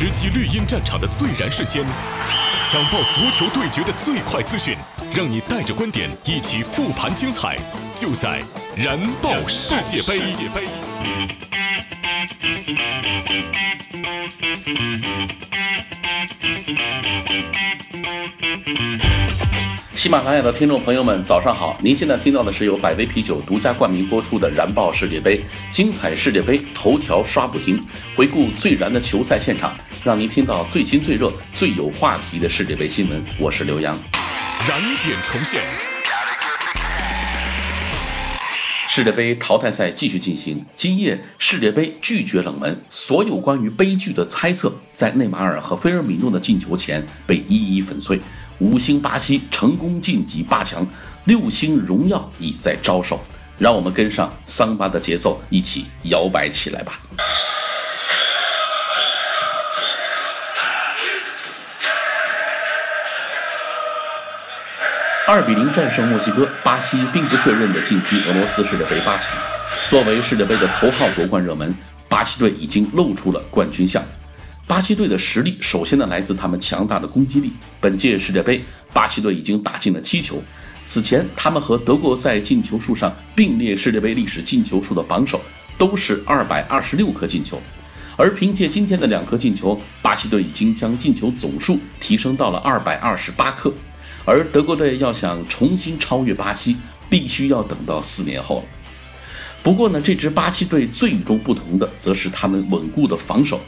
直击绿茵战场的最燃瞬间，抢爆足球对决的最快资讯，让你带着观点一起复盘精彩，就在燃爆世界杯。喜马拉雅的听众朋友们，早上好！您现在听到的是由百威啤酒独家冠名播出的《燃爆世界杯》精彩世界杯头条刷不停，回顾最燃的球赛现场，让您听到最新最热、最有话题的世界杯新闻。我是刘洋。燃点重现，世界杯淘汰赛继续进行。今夜世界杯拒绝冷门，所有关于悲剧的猜测，在内马尔和菲尔米诺的进球前被一一粉碎。五星巴西成功晋级八强，六星荣耀已在招手，让我们跟上桑巴的节奏，一起摇摆起来吧！二比零战胜墨西哥，巴西并不确认的晋级俄罗斯世界杯八强。作为世界杯的头号夺冠热门，巴西队已经露出了冠军相。巴西队的实力，首先呢来自他们强大的攻击力。本届世界杯，巴西队已经打进了七球。此前，他们和德国在进球数上并列世界杯历史进球数的榜首，都是二百二十六颗进球。而凭借今天的两颗进球，巴西队已经将进球总数提升到了二百二十八颗。而德国队要想重新超越巴西，必须要等到四年后了。不过呢，这支巴西队最与众不同的，则是他们稳固的防守。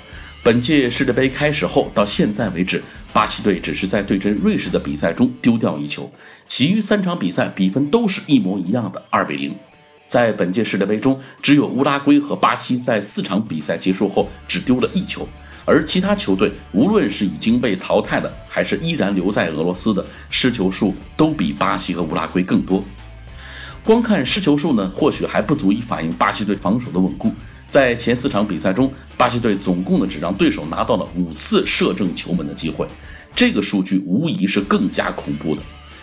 本届世界杯开始后到现在为止，巴西队只是在对阵瑞士的比赛中丢掉一球，其余三场比赛比分都是一模一样的二比零。在本届世界杯中，只有乌拉圭和巴西在四场比赛结束后只丢了一球，而其他球队无论是已经被淘汰的，还是依然留在俄罗斯的，失球数都比巴西和乌拉圭更多。光看失球数呢，或许还不足以反映巴西队防守的稳固。在前四场比赛中，巴西队总共的只让对手拿到了五次射正球门的机会，这个数据无疑是更加恐怖的。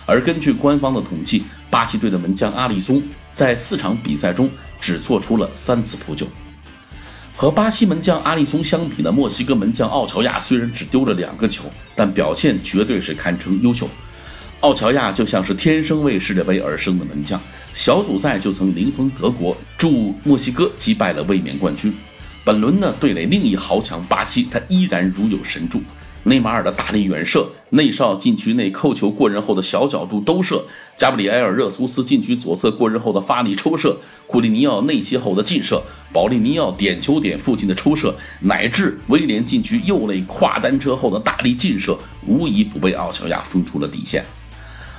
而根据官方的统计，巴西队的门将阿里松在四场比赛中只做出了三次扑救。和巴西门将阿里松相比呢，墨西哥门将奥乔亚虽然只丢了两个球，但表现绝对是堪称优秀。奥乔亚就像是天生为世界杯而生的门将，小组赛就曾零封德国，助墨西哥击败了卫冕冠军。本轮呢，对垒另一豪强巴西，他依然如有神助。内马尔的大力远射，内少禁区内扣球过人后的小角度兜射，加布里埃尔·热苏斯禁区左侧过人后的发力抽射，库利尼奥内切后的劲射，保利尼奥点球点附近的抽射，乃至威廉禁区右肋跨单车后的大力劲射，无一不被奥乔亚封出了底线。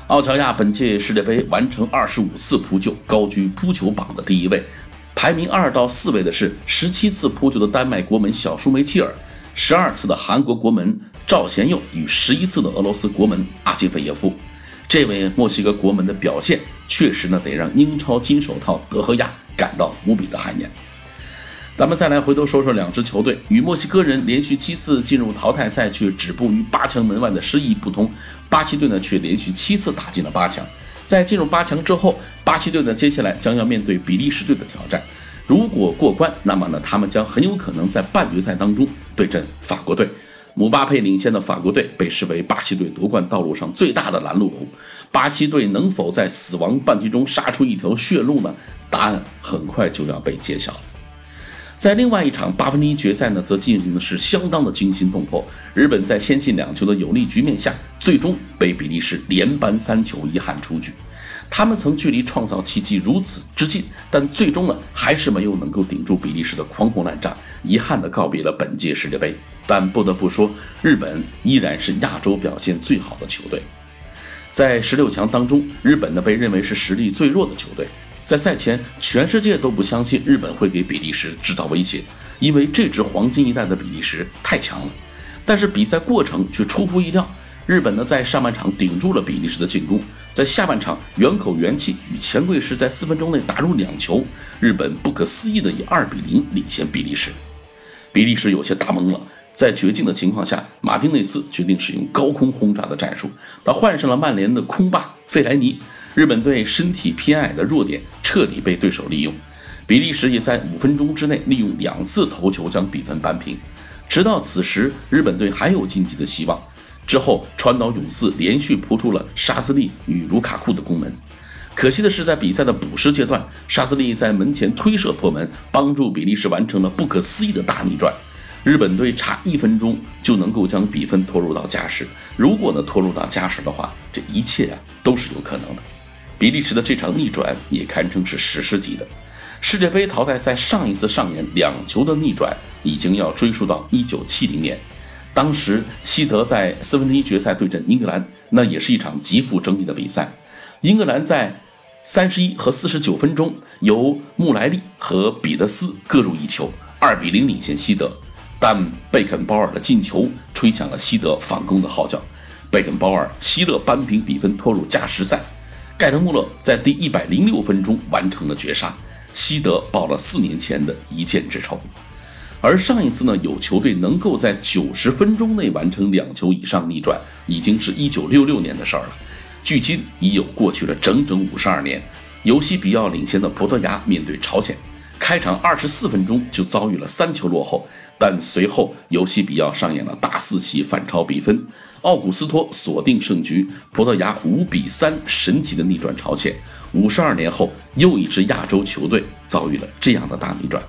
奥乔亚本届世界杯完成二十五次扑救，高居扑球榜的第一位。排名二到四位的是十七次扑救的丹麦国门小舒梅切尔，十二次的韩国国门赵贤佑与十一次的俄罗斯国门阿基费耶夫。这位墨西哥国门的表现，确实呢得让英超金手套德赫亚感到无比的汗颜。咱们再来回头说说两支球队与墨西哥人连续七次进入淘汰赛却止步于八强门外的失意不同，巴西队呢却连续七次打进了八强。在进入八强之后，巴西队呢接下来将要面对比利时队的挑战。如果过关，那么呢他们将很有可能在半决赛当中对阵法国队。姆巴佩领先的法国队被视为巴西队夺冠道路上最大的拦路虎。巴西队能否在死亡半局中杀出一条血路呢？答案很快就要被揭晓了。在另外一场八分之一决赛呢，则进行的是相当的惊心动魄。日本在先进两球的有利局面下，最终被比利时连扳三球，遗憾出局。他们曾距离创造奇迹如此之近，但最终呢，还是没有能够顶住比利时的狂轰滥炸，遗憾地告别了本届世界杯。但不得不说，日本依然是亚洲表现最好的球队。在十六强当中，日本呢被认为是实力最弱的球队。在赛前，全世界都不相信日本会给比利时制造威胁，因为这支黄金一代的比利时太强了。但是比赛过程却出乎意料，日本呢在上半场顶住了比利时的进攻，在下半场元口元气与钱贵石在四分钟内打入两球，日本不可思议的以二比零领先比利时。比利时有些打懵了，在绝境的情况下，马丁内斯决定使用高空轰炸的战术，他换上了曼联的空霸费莱尼。日本队身体偏矮的弱点彻底被对手利用，比利时也在五分钟之内利用两次头球将比分扳平。直到此时，日本队还有晋级的希望。之后，川岛永嗣连续扑出了沙兹利与卢卡库的攻门。可惜的是，在比赛的补时阶段，沙兹利在门前推射破门，帮助比利时完成了不可思议的大逆转。日本队差一分钟就能够将比分拖入到加时。如果呢拖入到加时的话，这一切啊都是有可能的。比利时的这场逆转也堪称是史诗级的。世界杯淘汰赛上一次上演两球的逆转，已经要追溯到一九七零年。当时西德在四分之一决赛对阵英格兰，那也是一场极富争议的比赛。英格兰在三十一和四十九分钟，由穆莱利和彼得斯各入一球，二比零领先西德。但贝肯鲍尔的进球吹响了西德反攻的号角，贝肯鲍尔希勒扳平比分，拖入加时赛。盖德穆勒在第一百零六分钟完成了绝杀，西德报了四年前的一箭之仇。而上一次呢，有球队能够在九十分钟内完成两球以上逆转，已经是一九六六年的事儿了。距今已有过去了整整五十二年。尤西比奥领先的葡萄牙面对朝鲜，开场二十四分钟就遭遇了三球落后。但随后，尤西比奥上演了大四喜反超比分，奥古斯托锁定胜局，葡萄牙五比三神奇的逆转朝鲜。五十二年后，又一支亚洲球队遭遇了这样的大逆转。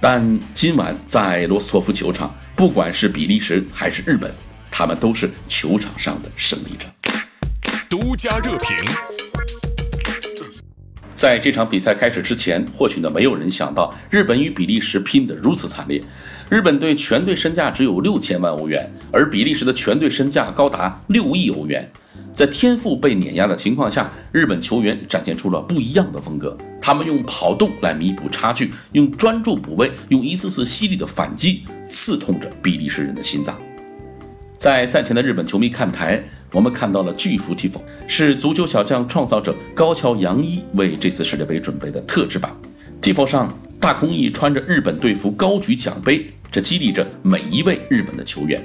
但今晚在罗斯托夫球场，不管是比利时还是日本，他们都是球场上的胜利者。独家热评。在这场比赛开始之前，或许呢没有人想到日本与比利时拼得如此惨烈。日本队全队身价只有六千万欧元，而比利时的全队身价高达六亿欧元。在天赋被碾压的情况下，日本球员展现出了不一样的风格。他们用跑动来弥补差距，用专注补位，用一次次犀利的反击刺痛着比利时人的心脏。在赛前的日本球迷看台，我们看到了巨幅 Tifo，是足球小将创造者高桥洋一为这次世界杯准备的特制版。Tifo 上，大空翼穿着日本队服高举奖杯，这激励着每一位日本的球员。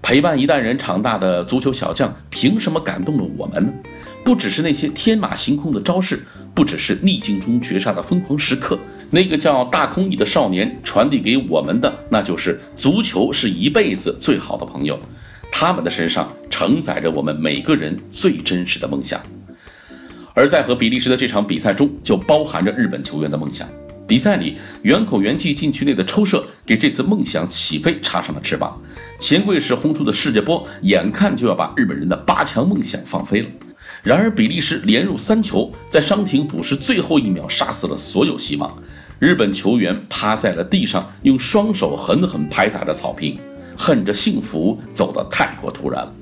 陪伴一代人长大的足球小将，凭什么感动了我们呢？不只是那些天马行空的招式，不只是逆境中绝杀的疯狂时刻。那个叫大空翼的少年传递给我们的，那就是足球是一辈子最好的朋友。他们的身上承载着我们每个人最真实的梦想。而在和比利时的这场比赛中，就包含着日本球员的梦想。比赛里，远口元气禁区内的抽射给这次梦想起飞插上了翅膀。钱柜式轰出的世界波，眼看就要把日本人的八强梦想放飞了。然而，比利时连入三球，在伤停补时最后一秒杀死了所有希望。日本球员趴在了地上，用双手狠狠拍打着草坪，恨着幸福走得太过突然了。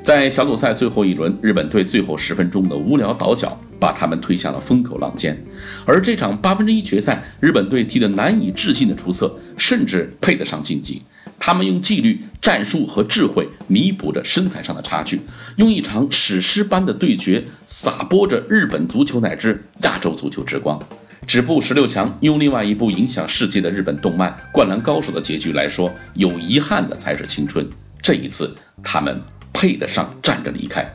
在小组赛最后一轮，日本队最后十分钟的无聊倒脚，把他们推向了风口浪尖。而这场八分之一决赛，日本队踢得难以置信的出色，甚至配得上晋级。他们用纪律、战术和智慧弥补着身材上的差距，用一场史诗般的对决撒播着日本足球乃至亚洲足球之光。止步十六强，用另外一部影响世界的日本动漫《灌篮高手》的结局来说，有遗憾的才是青春。这一次，他们配得上站着离开。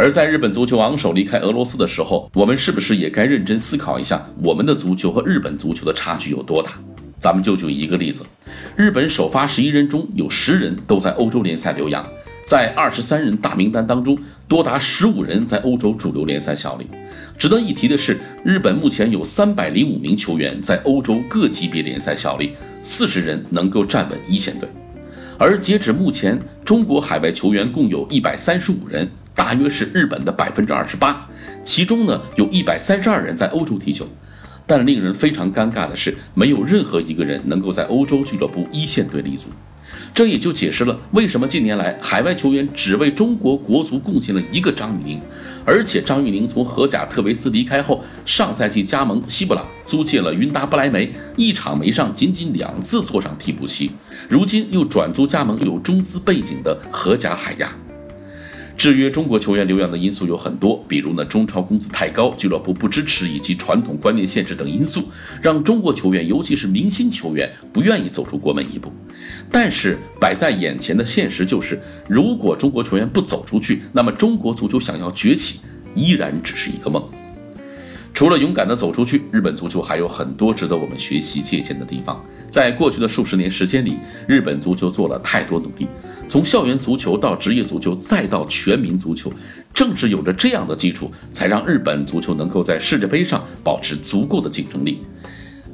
而在日本足球昂首离开俄罗斯的时候，我们是不是也该认真思考一下，我们的足球和日本足球的差距有多大？咱们就举一个例子，日本首发十一人中有十人都在欧洲联赛留洋。在二十三人大名单当中，多达十五人在欧洲主流联赛效力。值得一提的是，日本目前有三百零五名球员在欧洲各级别联赛效力，四十人能够站稳一线队。而截止目前，中国海外球员共有一百三十五人，大约是日本的百分之二十八。其中呢，有一百三十二人在欧洲踢球。但令人非常尴尬的是，没有任何一个人能够在欧洲俱乐部一线队立足。这也就解释了为什么近年来海外球员只为中国国足贡献了一个张玉宁，而且张玉宁从荷甲特维斯离开后，上赛季加盟西布朗，租借了云达不莱梅，一场没上，仅仅两次坐上替补席，如今又转租加盟有中资背景的荷甲海牙。制约中国球员留洋的因素有很多，比如呢中超工资太高、俱乐部不支持以及传统观念限制等因素，让中国球员，尤其是明星球员不愿意走出国门一步。但是摆在眼前的现实就是，如果中国球员不走出去，那么中国足球想要崛起，依然只是一个梦。除了勇敢地走出去，日本足球还有很多值得我们学习借鉴的地方。在过去的数十年时间里，日本足球做了太多努力，从校园足球到职业足球，再到全民足球，正是有着这样的基础，才让日本足球能够在世界杯上保持足够的竞争力。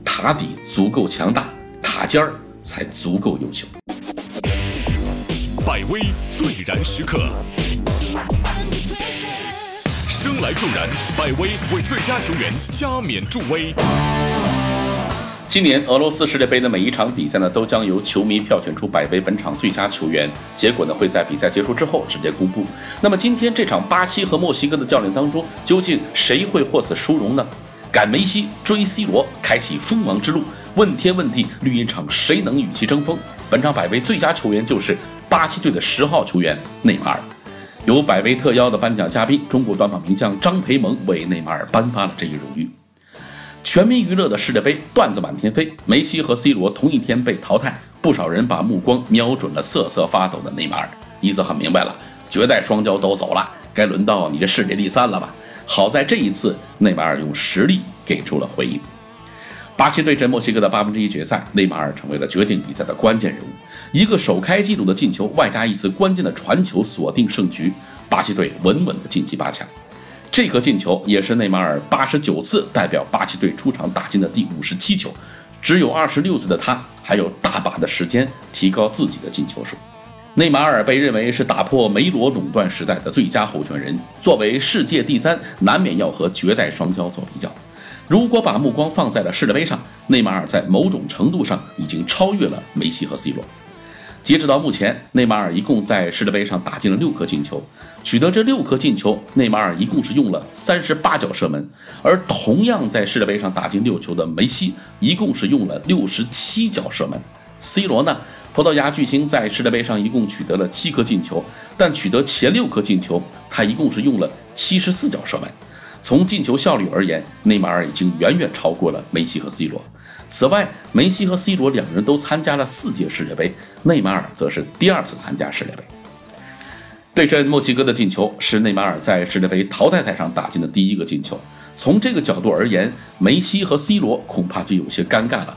塔底足够强大，塔尖儿才足够优秀。百威最燃时刻。生来助燃，百威为最佳球员加冕助威。今年俄罗斯世界杯的每一场比赛呢，都将由球迷票选出百威本场最佳球员，结果呢会在比赛结束之后直接公布。那么今天这场巴西和墨西哥的较量当中，究竟谁会获此殊荣呢？赶梅西，追 C 罗，开启锋芒之路。问天问地，绿茵场谁能与其争锋？本场百威最佳球员就是巴西队的十号球员内马尔。由百威特邀的颁奖嘉宾，中国短跑名将张培萌为内马尔颁发了这一荣誉。全民娱乐的世界杯段子满天飞，梅西和 C 罗同一天被淘汰，不少人把目光瞄准了瑟瑟发抖的内马尔，意思很明白了，绝代双骄都走了，该轮到你这世界第三了吧？好在这一次，内马尔用实力给出了回应。巴西对阵墨西哥的八分之一决赛，内马尔成为了决定比赛的关键人物。一个首开纪录的进球，外加一次关键的传球，锁定胜局。巴西队稳稳的晋级八强。这颗进球也是内马尔八十九次代表巴西队出场打进的第五十七球。只有二十六岁的他，还有大把的时间提高自己的进球数。内马尔被认为是打破梅罗垄断时代的最佳候选人。作为世界第三，难免要和绝代双骄做比较。如果把目光放在了世界杯上，内马尔在某种程度上已经超越了梅西和 C 罗。截止到目前，内马尔一共在世界杯上打进了六颗进球。取得这六颗进球，内马尔一共是用了三十八脚射门。而同样在世界杯上打进六球的梅西，一共是用了六十七脚射门。C 罗呢？葡萄牙巨星在世界杯上一共取得了七颗进球，但取得前六颗进球，他一共是用了七十四脚射门。从进球效率而言，内马尔已经远远超过了梅西和 C 罗。此外，梅西和 C 罗两人都参加了四届世界杯，内马尔则是第二次参加世界杯。对阵墨西哥的进球是内马尔在世界杯淘汰赛上打进的第一个进球。从这个角度而言，梅西和 C 罗恐怕就有些尴尬了，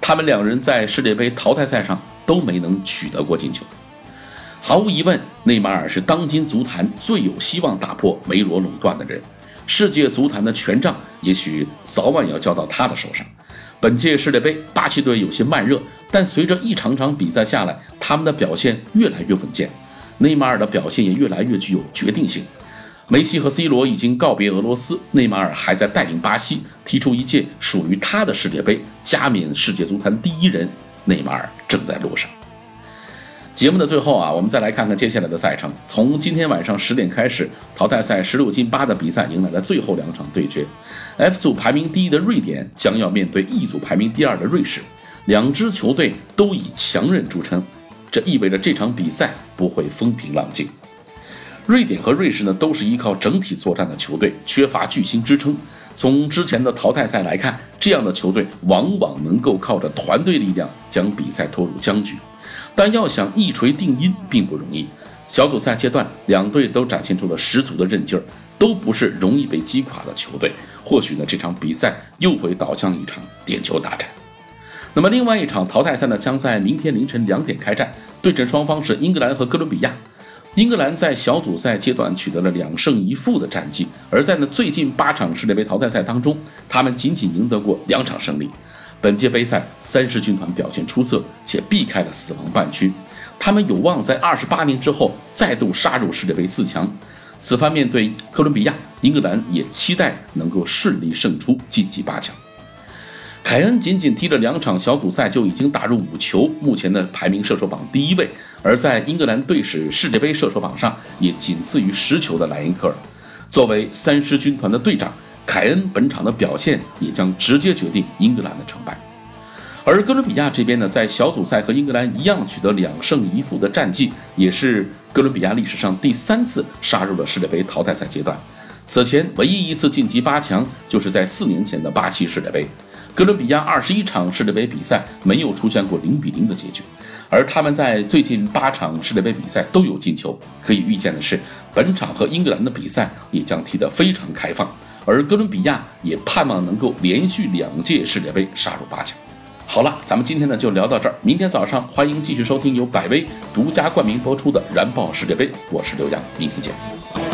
他们两人在世界杯淘汰赛上都没能取得过进球。毫无疑问，内马尔是当今足坛最有希望打破梅罗垄断的人。世界足坛的权杖也许早晚要交到他的手上。本届世界杯，巴西队有些慢热，但随着一场场比赛下来，他们的表现越来越稳健。内马尔的表现也越来越具有决定性。梅西和 C 罗已经告别俄罗斯，内马尔还在带领巴西踢出一届属于他的世界杯，加冕世界足坛第一人。内马尔正在路上。节目的最后啊，我们再来看看接下来的赛程。从今天晚上十点开始，淘汰赛十六进八的比赛迎来了最后两场对决。F 组排名第一的瑞典将要面对 E 组排名第二的瑞士，两支球队都以强韧著称，这意味着这场比赛不会风平浪静。瑞典和瑞士呢，都是依靠整体作战的球队，缺乏巨星支撑。从之前的淘汰赛来看，这样的球队往往能够靠着团队力量将比赛拖入僵局。但要想一锤定音并不容易。小组赛阶段，两队都展现出了十足的韧劲儿，都不是容易被击垮的球队。或许呢，这场比赛又会导向一场点球大战。那么，另外一场淘汰赛呢，将在明天凌晨两点开战，对阵双方是英格兰和哥伦比亚。英格兰在小组赛阶段取得了两胜一负的战绩，而在呢最近八场世界杯淘汰赛当中，他们仅仅赢得过两场胜利。本届杯赛，三狮军团表现出色，且避开了死亡半区，他们有望在二十八年之后再度杀入世界杯四强。此番面对哥伦比亚，英格兰也期待能够顺利胜出，晋级八强。凯恩仅仅踢了两场小组赛就已经打入五球，目前的排名射手榜第一位，而在英格兰队史世界杯射手榜上也仅次于十球的莱因克尔。作为三狮军团的队长。凯恩本场的表现也将直接决定英格兰的成败，而哥伦比亚这边呢，在小组赛和英格兰一样取得两胜一负的战绩，也是哥伦比亚历史上第三次杀入了世界杯淘汰赛阶段。此前唯一一次晋级八强，就是在四年前的巴西世界杯。哥伦比亚二十一场世界杯比赛没有出现过零比零的结局，而他们在最近八场世界杯比赛都有进球。可以预见的是，本场和英格兰的比赛也将踢得非常开放。而哥伦比亚也盼望能够连续两届世界杯杀入八强。好了，咱们今天呢就聊到这儿，明天早上欢迎继续收听由百威独家冠名播出的《燃爆世界杯》，我是刘洋，明天见。